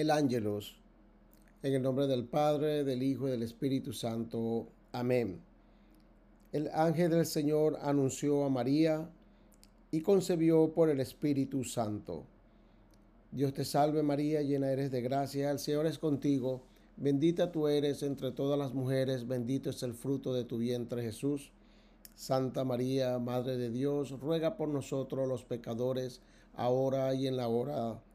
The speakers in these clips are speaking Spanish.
el ángelos. En el nombre del Padre, del Hijo y del Espíritu Santo. Amén. El ángel del Señor anunció a María y concebió por el Espíritu Santo. Dios te salve María, llena eres de gracia, el Señor es contigo, bendita tú eres entre todas las mujeres, bendito es el fruto de tu vientre Jesús. Santa María, Madre de Dios, ruega por nosotros los pecadores, ahora y en la hora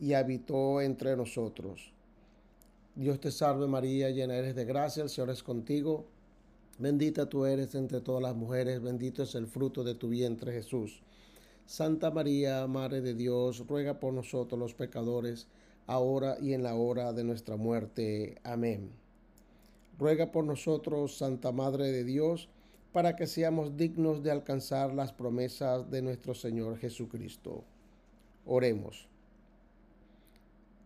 y habitó entre nosotros. Dios te salve María, llena eres de gracia, el Señor es contigo. Bendita tú eres entre todas las mujeres, bendito es el fruto de tu vientre Jesús. Santa María, Madre de Dios, ruega por nosotros los pecadores, ahora y en la hora de nuestra muerte. Amén. Ruega por nosotros, Santa Madre de Dios, para que seamos dignos de alcanzar las promesas de nuestro Señor Jesucristo. Oremos.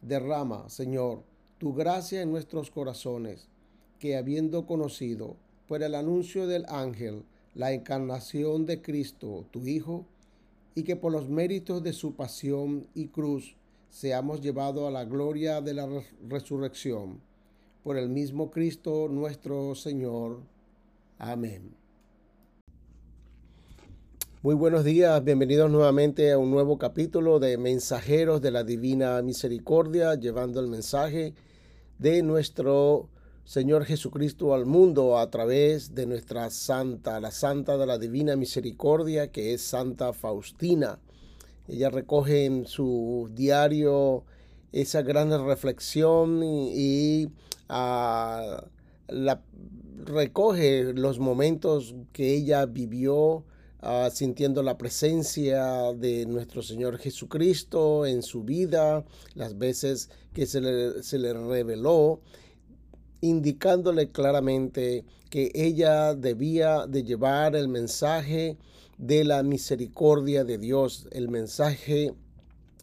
Derrama, Señor, tu gracia en nuestros corazones, que habiendo conocido por el anuncio del ángel la encarnación de Cristo, tu Hijo, y que por los méritos de su pasión y cruz seamos llevados a la gloria de la resurrección. Por el mismo Cristo nuestro Señor. Amén. Muy buenos días, bienvenidos nuevamente a un nuevo capítulo de Mensajeros de la Divina Misericordia, llevando el mensaje de nuestro Señor Jesucristo al mundo a través de nuestra Santa, la Santa de la Divina Misericordia, que es Santa Faustina. Ella recoge en su diario esa gran reflexión y, ah, la, recoge los momentos que ella vivió Ah, sintiendo la presencia de nuestro Señor Jesucristo en su vida, las veces que se le, se le reveló, indicándole claramente que ella debía de llevar el mensaje de la misericordia de Dios, el mensaje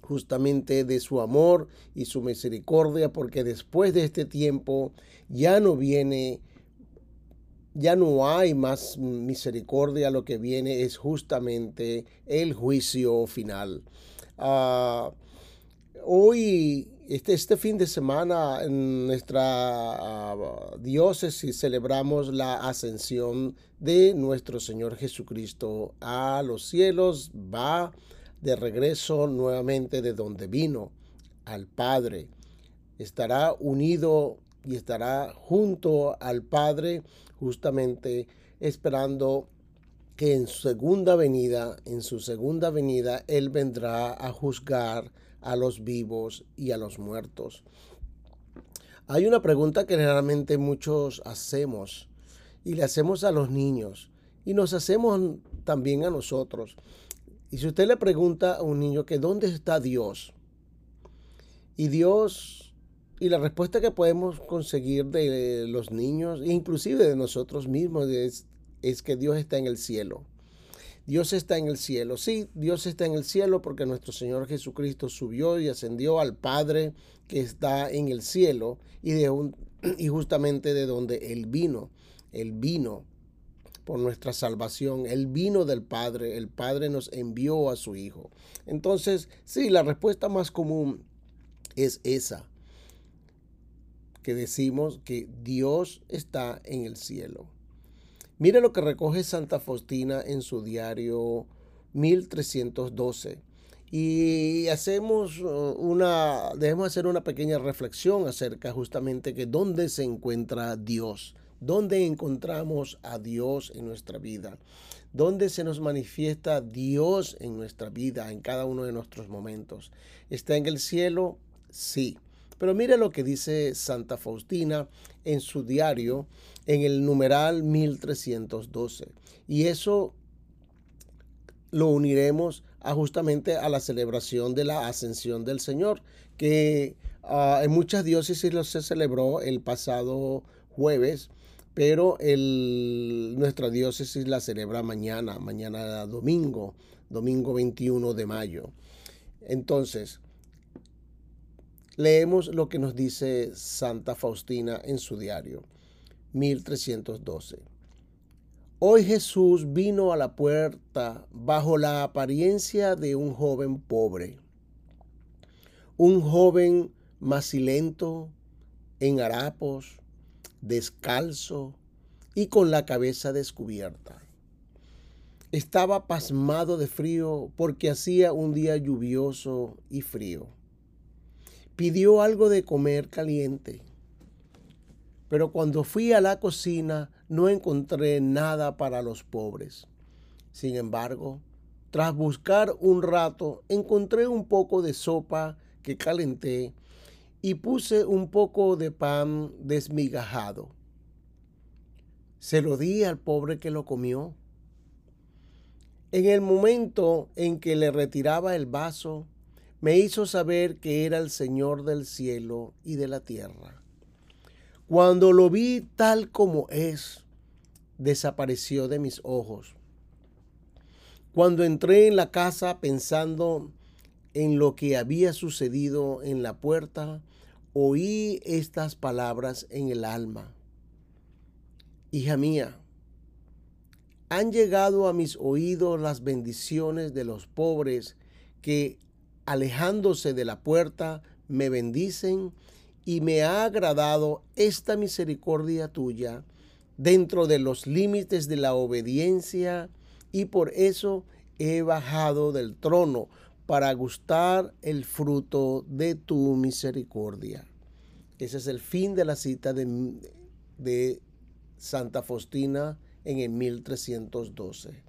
justamente de su amor y su misericordia, porque después de este tiempo ya no viene ya no hay más misericordia, lo que viene es justamente el juicio final. Ah, hoy, este, este, fin de semana, en nuestra ah, diócesis celebramos la ascensión de nuestro Señor Jesucristo a los cielos, va de regreso nuevamente de donde vino, al Padre. Estará unido y estará junto al Padre justamente esperando que en su segunda venida, en su segunda venida, Él vendrá a juzgar a los vivos y a los muertos. Hay una pregunta que generalmente muchos hacemos y le hacemos a los niños y nos hacemos también a nosotros. Y si usted le pregunta a un niño que dónde está Dios, y Dios y la respuesta que podemos conseguir de los niños, inclusive de nosotros mismos, es, es que Dios está en el cielo. Dios está en el cielo. Sí, Dios está en el cielo porque nuestro Señor Jesucristo subió y ascendió al Padre que está en el cielo y, de un, y justamente de donde Él vino. Él vino por nuestra salvación. Él vino del Padre. El Padre nos envió a su Hijo. Entonces, sí, la respuesta más común es esa que decimos que Dios está en el cielo. Mire lo que recoge Santa Faustina en su diario 1312. Y hacemos uh, una, debemos hacer una pequeña reflexión acerca justamente que dónde se encuentra Dios, dónde encontramos a Dios en nuestra vida, dónde se nos manifiesta Dios en nuestra vida, en cada uno de nuestros momentos. ¿Está en el cielo? Sí. Pero mire lo que dice Santa Faustina en su diario en el numeral 1312. Y eso lo uniremos a justamente a la celebración de la ascensión del Señor, que Ah, en muchas diócesis se celebró el pasado jueves, pero nuestra diócesis la celebra mañana, mañana domingo, domingo 21 de mayo. Entonces, leemos lo que nos dice Santa Faustina en su diario, 1312. Hoy Jesús vino a la puerta bajo la apariencia de un joven pobre, un joven macilento, en harapos, descalzo y con la cabeza descubierta. Estaba pasmado de frío porque hacía un día lluvioso y frío. Pidió algo de comer caliente, pero cuando fui a la cocina no encontré nada para los pobres. Sin embargo, tras buscar un rato, encontré un poco de sopa que calenté y puse un poco de pan desmigajado. Se lo di al pobre que lo comió. En el momento en que le retiraba el vaso, me hizo saber que era el Señor del cielo y de la tierra. Cuando lo vi tal como es, desapareció de mis ojos. Cuando entré en la casa pensando en lo que había sucedido en la puerta, oí estas palabras en el alma. Hija mía, han llegado a mis oídos las bendiciones de los pobres que, alejándose de la puerta, me bendicen y me ha agradado esta misericordia tuya dentro de los límites de la obediencia y por eso he bajado del trono para gustar el fruto de tu misericordia. Ese es el fin de la cita de, Santa Faustina en el 1312.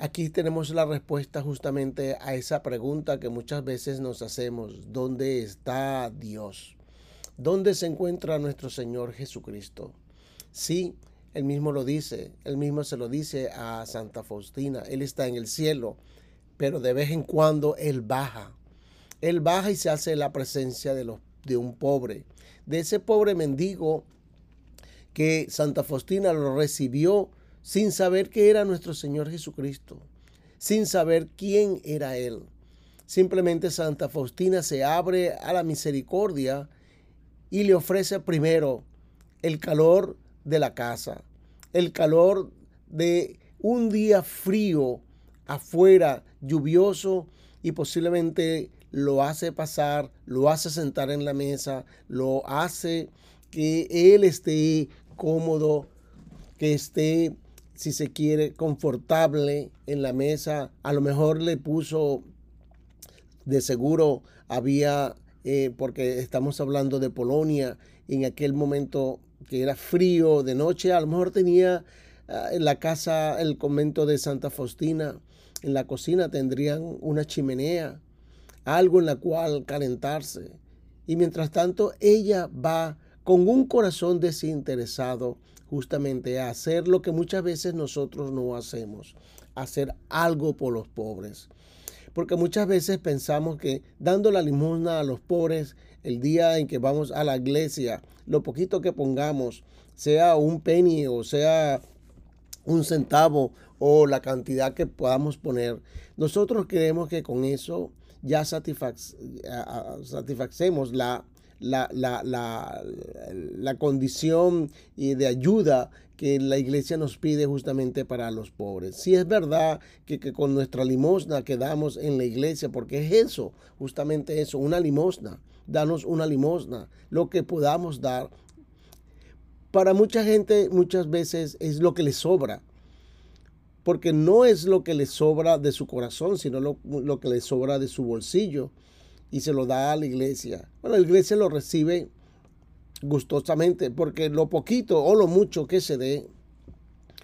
Aquí tenemos la respuesta justamente a esa pregunta que muchas veces nos hacemos. ¿Dónde está Dios? ¿Dónde se encuentra nuestro Señor Jesucristo? Sí, él mismo lo dice, él mismo se lo dice a Santa Faustina. Él está en el cielo, pero de vez en cuando Él baja. Él baja y se hace la presencia de, de un pobre, de ese pobre mendigo que Santa Faustina lo recibió sin saber que era nuestro Señor Jesucristo, sin saber quién era Él. Simplemente Santa Faustina se abre a la misericordia y le ofrece primero el calor de la casa, el calor de un día frío afuera, lluvioso, y posiblemente lo hace pasar, lo hace sentar en la mesa, lo hace que él esté cómodo, que esté, si se quiere, confortable en la mesa. A lo mejor le puso, de seguro había, eh, porque estamos hablando de Polonia, en aquel momento que era frío de noche, a lo mejor tenía ah, en la casa, el convento de Santa Faustina, en la cocina tendrían una chimenea, algo en la cual calentarse. Y mientras tanto, ella va con un corazón desinteresado justamente a hacer lo que muchas veces nosotros no hacemos, hacer algo por los pobres. Porque muchas veces pensamos que dando la limosna a los pobres el día en que vamos a la iglesia, lo poquito que pongamos, sea un penny o sea un centavo o la cantidad que podamos poner, nosotros creemos que con eso ya satisfacemos la, la, la, la, condición de ayuda que la iglesia nos pide justamente para los pobres. Si es verdad que, que, con nuestra limosna que damos en la iglesia, porque es eso, justamente eso, una limosna, danos una limosna, lo que podamos dar. Para mucha gente muchas veces es lo que le sobra porque no es lo que le sobra de su corazón, sino lo, que le sobra de su bolsillo y se lo da a la iglesia. Bueno, la iglesia lo recibe gustosamente porque lo poquito o lo mucho que se dé,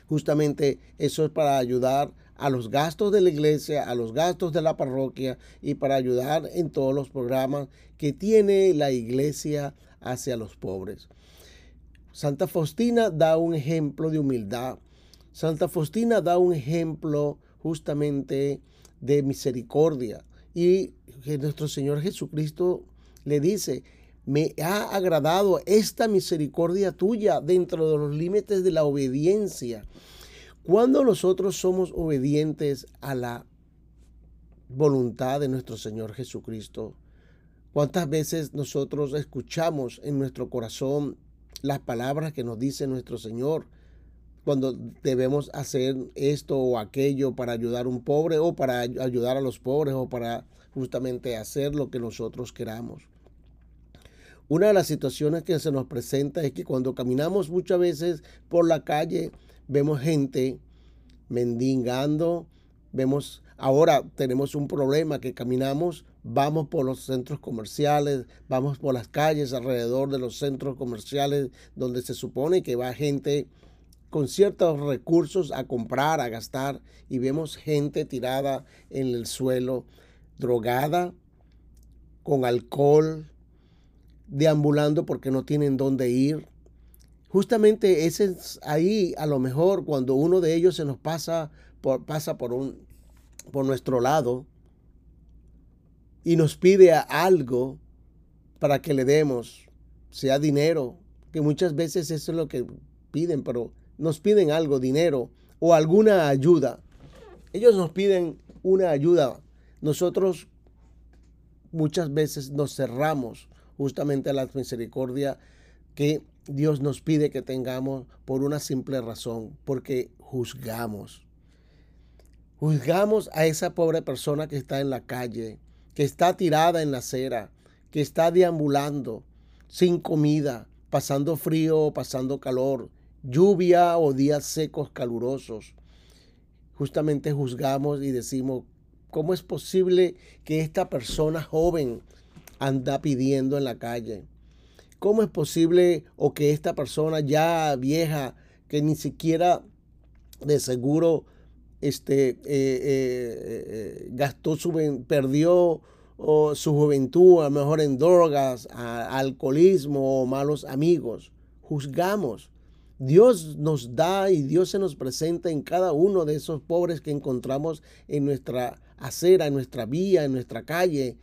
justamente eso es para ayudar a los gastos de la iglesia, a los gastos de la parroquia y para ayudar en todos los programas que tiene la iglesia hacia los pobres. Santa Faustina da un ejemplo de humildad Santa Faustina da un ejemplo justamente de misericordia y nuestro Señor Jesucristo le dice, me ha agradado esta misericordia tuya dentro de los límites de la obediencia. Cuando nosotros somos obedientes a la voluntad de nuestro Señor Jesucristo, ¿cuántas veces nosotros escuchamos en nuestro corazón las palabras que nos dice nuestro Señor? Cuando debemos hacer esto o aquello para ayudar a un pobre o para ayudar a los pobres o para justamente hacer lo que nosotros queramos. Una de las situaciones que se nos presenta es que cuando caminamos muchas veces por la calle vemos gente mendigando, vemos ahora tenemos un problema que caminamos, vamos por los centros comerciales, vamos por las calles alrededor de los centros comerciales donde se supone que va gente con ciertos recursos a comprar, a gastar y vemos gente tirada en el suelo, drogada, con alcohol, deambulando porque no tienen dónde ir. Justamente ese es ahí, a lo mejor, cuando uno de ellos se nos pasa por, pasa por, un, por nuestro lado y nos pide algo para que le demos, sea dinero, que muchas veces eso es lo que piden, pero nos piden algo, dinero o alguna ayuda. Ellos nos piden una ayuda. Nosotros muchas veces nos cerramos justamente a la misericordia que Dios nos pide que tengamos por una simple razón, porque juzgamos. Juzgamos a esa pobre persona que está en la calle, que está tirada en la acera, que está deambulando sin comida, pasando frío o pasando calor, lluvia o días secos calurosos. Justamente juzgamos y decimos, ¿cómo es posible que esta persona joven anda pidiendo en la calle? ¿Cómo es posible o que esta persona ya vieja, que ni siquiera de seguro este, eh, eh, eh, gastó su, perdió su juventud, a lo mejor en drogas, alcoholismo o malos amigos? Juzgamos. Dios nos da y Dios se nos presenta en cada uno de esos pobres que encontramos en nuestra acera, en nuestra vía, en nuestra calle,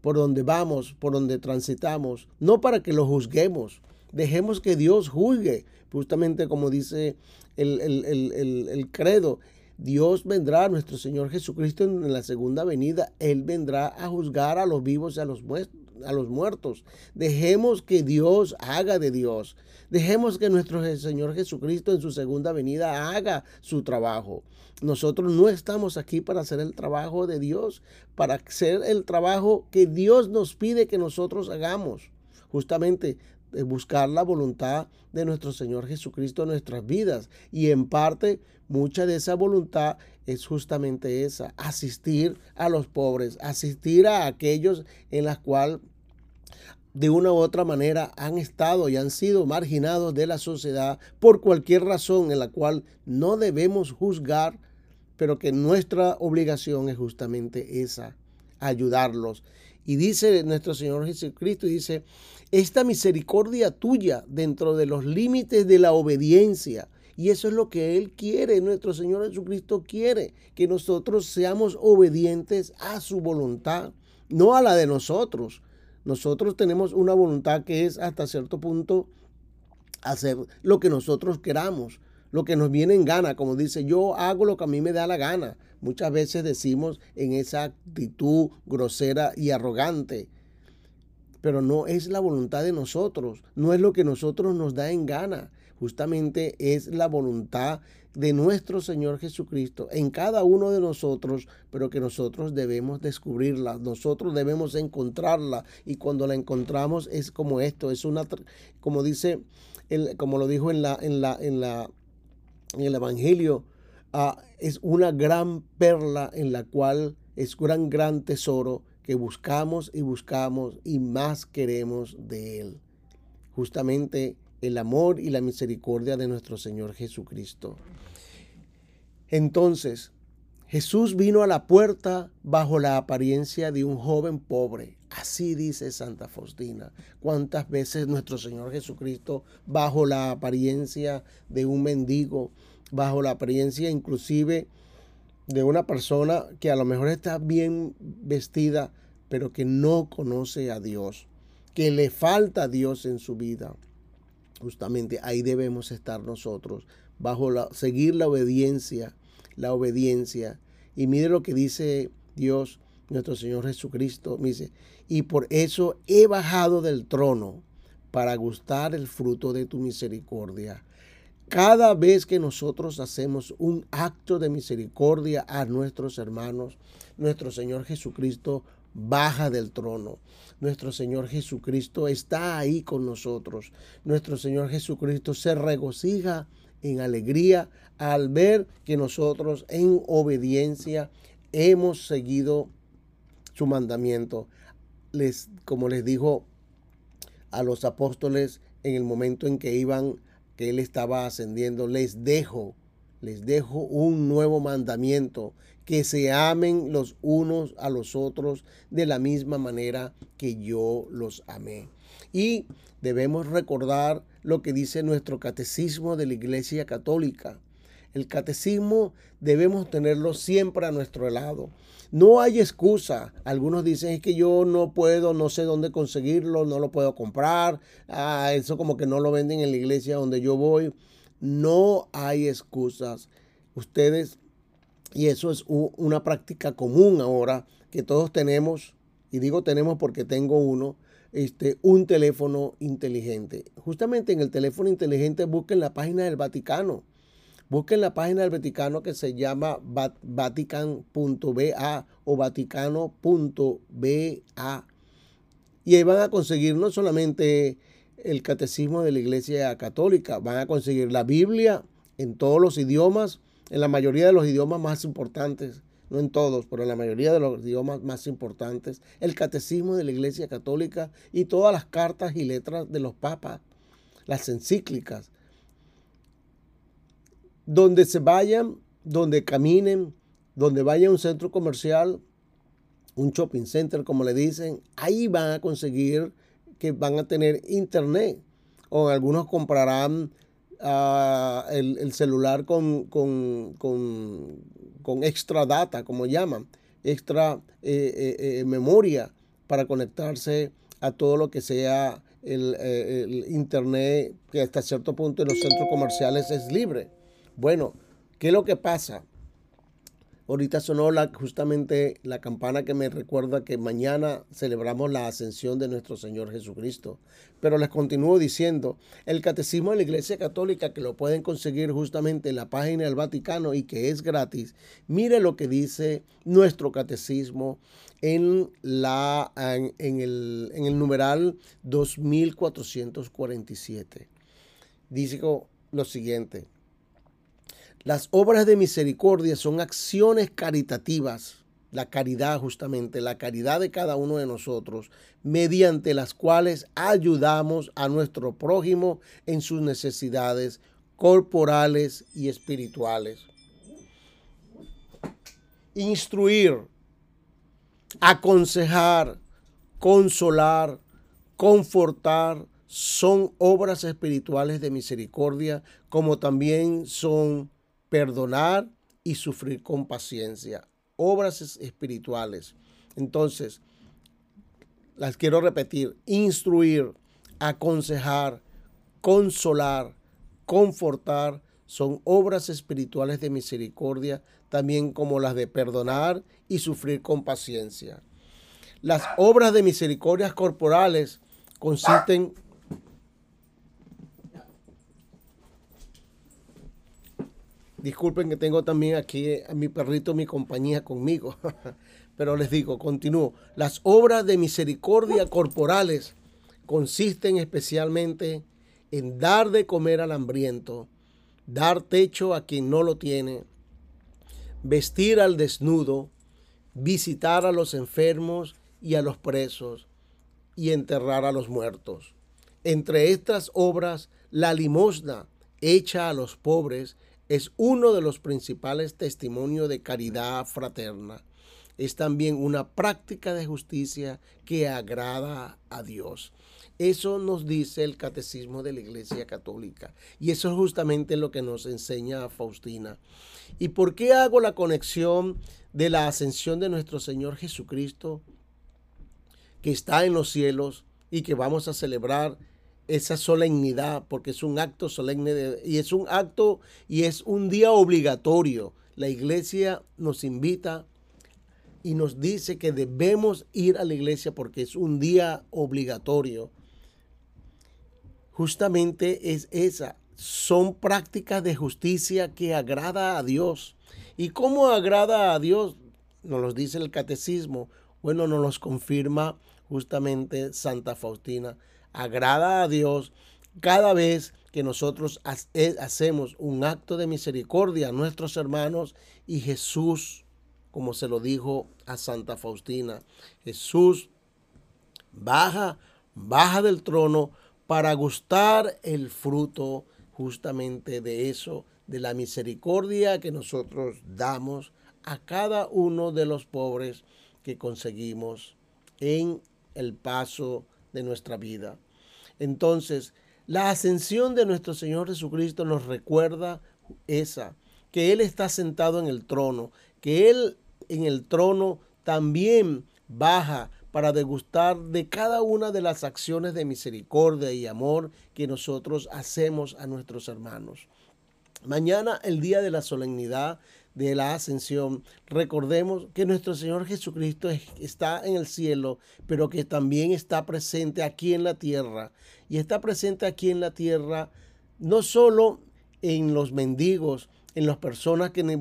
por donde vamos, por donde transitamos, no para que lo juzguemos, dejemos que Dios juzgue, justamente como dice el, el credo, Dios vendrá, nuestro Señor Jesucristo en la segunda venida, Él vendrá a juzgar a los vivos y a los muertos a los muertos. Dejemos que Dios haga de Dios. Dejemos que nuestro Señor Jesucristo en su segunda venida haga su trabajo. Nosotros no estamos aquí para hacer el trabajo de Dios, para hacer el trabajo que Dios nos pide que nosotros hagamos. Justamente buscar la voluntad de nuestro Señor Jesucristo en nuestras vidas. Y en parte, mucha de esa voluntad es justamente esa, asistir a los pobres, asistir a aquellos en las cuales de una u otra manera han estado y han sido marginados de la sociedad por cualquier razón en la cual no debemos juzgar, pero que nuestra obligación es justamente esa, ayudarlos. Y dice nuestro Señor Jesucristo, dice, esta misericordia tuya dentro de los límites de la obediencia. Y eso es lo que Él quiere, nuestro Señor Jesucristo quiere, que nosotros seamos obedientes a su voluntad, no a la de nosotros. Nosotros tenemos una voluntad que es hasta cierto punto hacer lo que nosotros queramos, lo que nos viene en gana, como dice, yo hago lo que a mí me da la gana. Muchas veces decimos en esa actitud grosera y arrogante, pero no es la voluntad de nosotros, no es lo que nosotros nos da en gana, justamente es la voluntad de nuestro Señor Jesucristo en cada uno de nosotros, pero que nosotros debemos descubrirla, nosotros debemos encontrarla y cuando la encontramos es como esto, es una como dice el, como lo dijo en la en la en la en el evangelio, ah, es una gran perla en la cual es un gran gran tesoro que buscamos y buscamos y más queremos de él. Justamente el amor y la misericordia de nuestro Señor Jesucristo. Entonces, Jesús vino a la puerta bajo la apariencia de un joven pobre. Así dice Santa Faustina. ¿Cuántas veces nuestro Señor Jesucristo bajo la apariencia de un mendigo, bajo la apariencia inclusive de una persona que a lo mejor está bien vestida, pero que no conoce a Dios? que le falta a Dios en su vida, justamente ahí debemos estar nosotros, bajo la, seguir la obediencia, la obediencia. Y mire lo que dice Dios, nuestro Señor Jesucristo, dice, y por eso he bajado del trono para gustar el fruto de tu misericordia. Cada vez que nosotros hacemos un acto de misericordia a nuestros hermanos, nuestro Señor Jesucristo baja del trono. Nuestro Señor Jesucristo está ahí con nosotros. Nuestro Señor Jesucristo se regocija en alegría al ver que nosotros en obediencia hemos seguido su mandamiento. Les, como les dijo a los apóstoles en el momento en que iban, que él estaba ascendiendo, les dejo, les dejo un nuevo mandamiento, que se amen los unos a los otros de la misma manera que yo los amé. Y debemos recordar lo que dice nuestro catecismo de la Iglesia Católica. El catecismo debemos tenerlo siempre a nuestro lado. No hay excusa. Algunos dicen es que yo no puedo, no sé dónde conseguirlo, no lo puedo comprar. Ah, eso como que no lo venden en la iglesia donde yo voy. No hay excusas. Ustedes, y eso es una práctica común ahora que todos tenemos, y digo tenemos porque tengo uno, este, un teléfono inteligente. Justamente en el teléfono inteligente busquen la página del Vaticano Busquen la página del Vaticano que se llama vatican.ba o vaticano.ba. Y ahí van a conseguir no solamente el catecismo de la Iglesia Católica, van a conseguir la Biblia en todos los idiomas, en la mayoría de los idiomas más importantes, no en todos, pero en la mayoría de los idiomas más importantes, el catecismo de la Iglesia Católica y todas las cartas y letras de los papas, las encíclicas, donde se vayan, donde caminen, donde vaya a un centro comercial, un shopping center, como le dicen, ahí van a conseguir que van a tener internet. O algunos comprarán ah, el, celular con, con, extra data, como llaman, extra eh, eh, eh, memoria para conectarse a todo lo que sea el, el internet, que hasta cierto punto en los centros comerciales es libre. Bueno, ¿qué es lo que pasa? Ahorita sonó la, justamente la campana que me recuerda que mañana celebramos la ascensión de nuestro Señor Jesucristo. Pero les continúo diciendo, el catecismo de la Iglesia Católica, que lo pueden conseguir justamente en la página del Vaticano y que es gratis, mire lo que dice nuestro catecismo en, la, en, el, en el numeral 2447. Dice lo siguiente. Las obras de misericordia son acciones caritativas, la caridad justamente, la caridad de cada uno de nosotros, mediante las cuales ayudamos a nuestro prójimo en sus necesidades corporales y espirituales. Instruir, aconsejar, consolar, confortar, son obras espirituales de misericordia, como también son perdonar y sufrir con paciencia. Obras espirituales. Entonces, las quiero repetir, instruir, aconsejar, consolar, confortar, son obras espirituales de misericordia, también como las de perdonar y sufrir con paciencia. Las obras de misericordia corporales consisten Disculpen que tengo también aquí a mi perrito, mi compañía conmigo. Pero les digo, continúo. Las obras de misericordia corporales consisten especialmente en dar de comer al hambriento, dar techo a quien no lo tiene, vestir al desnudo, visitar a los enfermos y a los presos y enterrar a los muertos. Entre estas obras, la limosna hecha a los pobres es uno de los principales testimonios de caridad fraterna. Es también una práctica de justicia que agrada a Dios. Eso nos dice el catecismo de la Iglesia Católica. Y eso es justamente lo que nos enseña Faustina. ¿Y por qué hago la conexión de la ascensión de nuestro Señor Jesucristo, que está en los cielos, y que vamos a celebrar esa solemnidad, porque es un acto solemne y es un acto y es un día obligatorio. La iglesia nos invita y nos dice que debemos ir a la iglesia porque es un día obligatorio. Justamente es esa. Son prácticas de justicia que agrada a Dios. ¿Y cómo agrada a Dios? Nos lo dice el catecismo. Bueno, nos los confirma justamente Santa Faustina agrada a Dios cada vez que nosotros eh, hacemos un acto de misericordia a nuestros hermanos y Jesús, como se lo dijo a Santa Faustina, Jesús baja, baja del trono para gustar el fruto justamente de eso, de la misericordia que nosotros damos a cada uno de los pobres que conseguimos en el paso de nuestra vida. Entonces, la ascensión de nuestro Señor Jesucristo nos recuerda esa, que Él está sentado en el trono, que Él en el trono también baja para degustar de cada una de las acciones de misericordia y amor que nosotros hacemos a nuestros hermanos. Mañana, el día de la solemnidad de la ascensión, recordemos que nuestro Señor Jesucristo está en el cielo, pero que también está presente aquí en la tierra. Y está presente aquí en la tierra no solo en los mendigos, en las personas que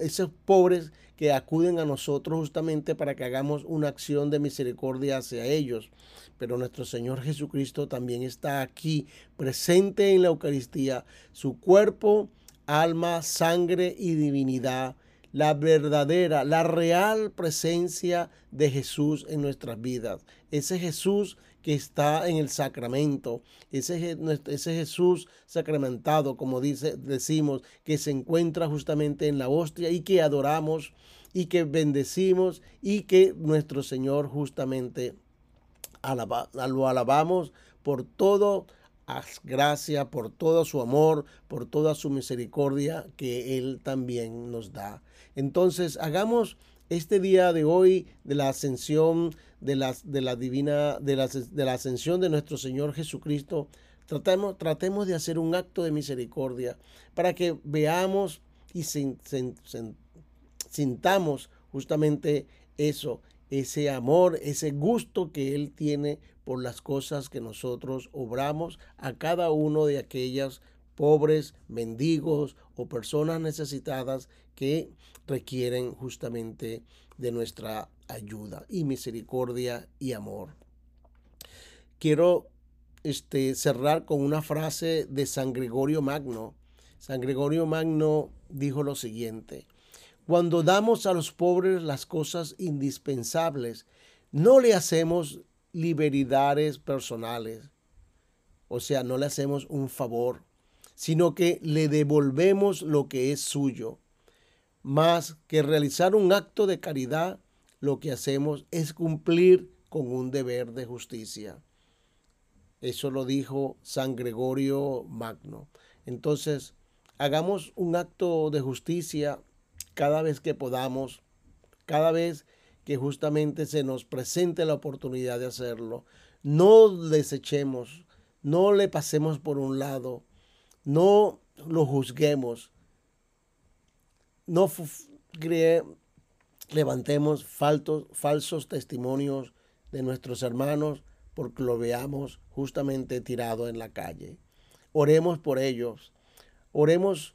esos pobres que acuden a nosotros justamente para que hagamos una acción de misericordia hacia ellos. Pero nuestro Señor Jesucristo también está aquí, presente en la Eucaristía. Su cuerpo alma, sangre y divinidad, la verdadera, la real presencia de Jesús en nuestras vidas. Ese Jesús que está en el sacramento, ese, ese Jesús sacramentado, como dice, decimos, que se encuentra justamente en la hostia y que adoramos y que bendecimos y que nuestro Señor justamente lo alabamos por todo haz gracia por todo su amor, por toda su misericordia que Él también nos da. Entonces, hagamos este día de hoy de la ascensión de la, de la divina, de la, de la ascensión de nuestro Señor Jesucristo, tratemos, tratemos de hacer un acto de misericordia para que veamos y sintamos justamente eso, ese amor, ese gusto que Él tiene por las cosas que nosotros obramos a cada uno de aquellas pobres, mendigos o personas necesitadas que requieren justamente de nuestra ayuda y misericordia y amor. Quiero este, cerrar con una frase de San Gregorio Magno. San Gregorio Magno dijo lo siguiente, cuando damos a los pobres las cosas indispensables, no le hacemos liberidades personales, o sea, no le hacemos un favor, sino que le devolvemos lo que es suyo. Más que realizar un acto de caridad, lo que hacemos es cumplir con un deber de justicia. Eso lo dijo San Gregorio Magno. Entonces, hagamos un acto de justicia cada vez que podamos, cada vez que justamente se nos presente la oportunidad de hacerlo. No desechemos, no le pasemos por un lado, no lo juzguemos, no levantemos faltos, falsos testimonios de nuestros hermanos porque lo veamos justamente tirado en la calle. Oremos por ellos, oremos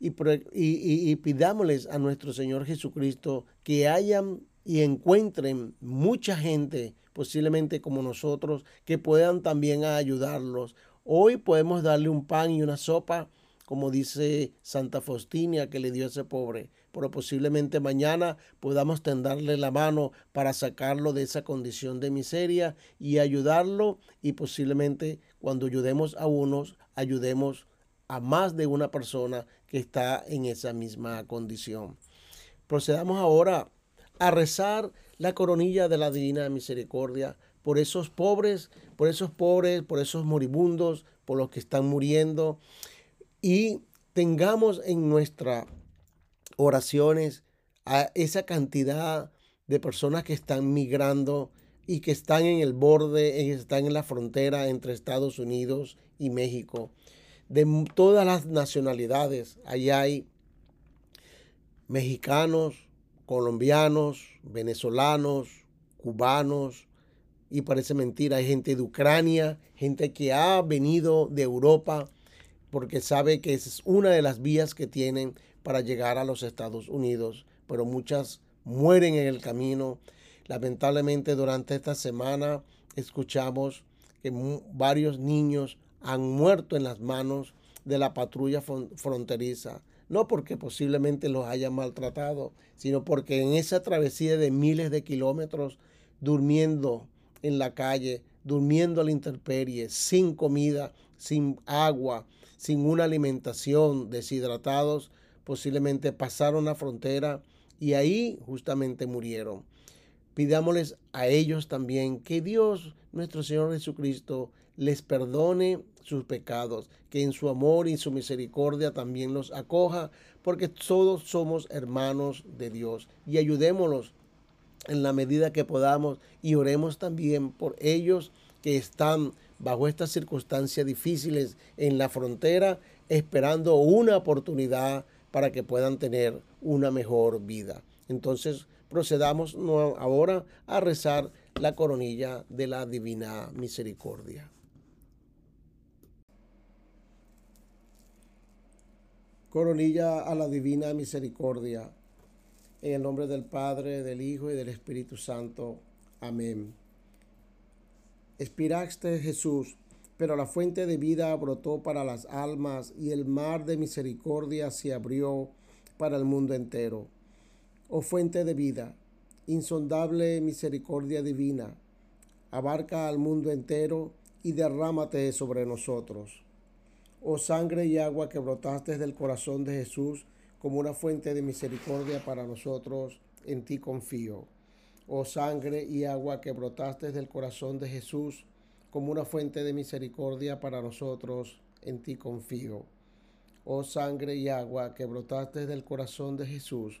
y, pidámosles a nuestro Señor Jesucristo que hayan y encuentren mucha gente, posiblemente como nosotros, que puedan también ayudarlos. Hoy podemos darle un pan y una sopa, como dice Santa Faustina que le dio a ese pobre, pero posiblemente mañana podamos tenderle la mano para sacarlo de esa condición de miseria y ayudarlo y posiblemente cuando ayudemos a unos, ayudemos a más de una persona que está en esa misma condición. Procedamos ahora a rezar la coronilla de la Divina Misericordia por esos pobres, por esos pobres, por esos moribundos, por los que están muriendo y tengamos en nuestras oraciones a esa cantidad de personas que están migrando y que están en el borde, están en la frontera entre Estados Unidos y México, de todas las nacionalidades. Allá hay mexicanos, colombianos, venezolanos, cubanos, y parece mentira, hay gente de Ucrania, gente que ha venido de Europa porque sabe que es una de las vías que tienen para llegar a los Estados Unidos, pero muchas mueren en el camino. Lamentablemente durante esta semana escuchamos que varios niños han muerto en las manos de la patrulla fronteriza, no porque posiblemente los hayan maltratado, sino porque en esa travesía de miles de kilómetros, durmiendo en la calle, durmiendo a la intemperie, sin comida, sin agua, sin una alimentación, deshidratados, posiblemente pasaron la frontera y ahí justamente murieron. Pidámosles a ellos también que Dios, nuestro Señor Jesucristo, les perdone sus pecados, que en su amor y su misericordia también los acoja, porque todos somos hermanos de Dios y ayudémoslos en la medida que podamos y oremos también por ellos que están bajo estas circunstancias difíciles en la frontera, esperando una oportunidad para que puedan tener una mejor vida. Entonces procedamos ahora a rezar la coronilla de la divina misericordia. Coronilla a la divina misericordia. En el nombre del Padre, del Hijo y del Espíritu Santo. Amén. Expiraste Jesús, pero la fuente de vida brotó para las almas y el mar de misericordia se abrió para el mundo entero. Oh fuente de vida, insondable misericordia divina, abarca al mundo entero y derrámate sobre nosotros. Oh sangre y agua que brotaste del corazón de Jesús como una fuente de misericordia para nosotros, en ti confío oh sangre y agua que brotaste del corazón de Jesús como una fuente de misericordia para nosotros, en ti confío. Oh sangre y agua que brotaste del corazón de Jesús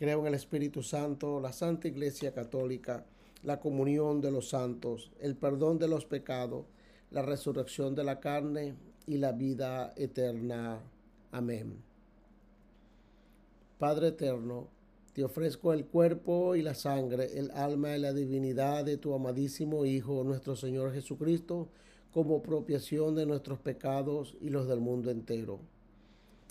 Creo en el Espíritu Santo, la Santa Iglesia Católica, la comunión de los santos, el perdón de los pecados, la resurrección de la carne y la vida eterna. Amén. Padre eterno, te ofrezco el cuerpo y la sangre, el alma y la divinidad de tu amadísimo Hijo, nuestro Señor Jesucristo, como propiación de nuestros pecados y los del mundo entero.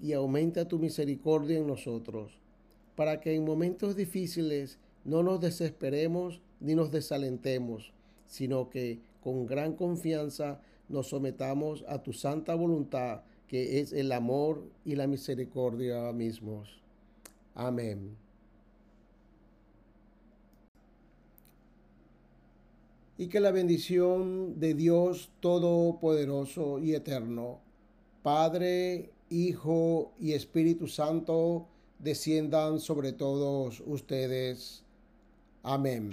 y aumenta tu misericordia en nosotros, para que en momentos difíciles no nos desesperemos ni nos desalentemos, sino que con gran confianza nos sometamos a tu santa voluntad, que es el amor y la misericordia mismos. Amén. Y que la bendición de Dios Todopoderoso y Eterno, Padre, Hijo y Espíritu Santo, desciendan sobre todos ustedes. Amén.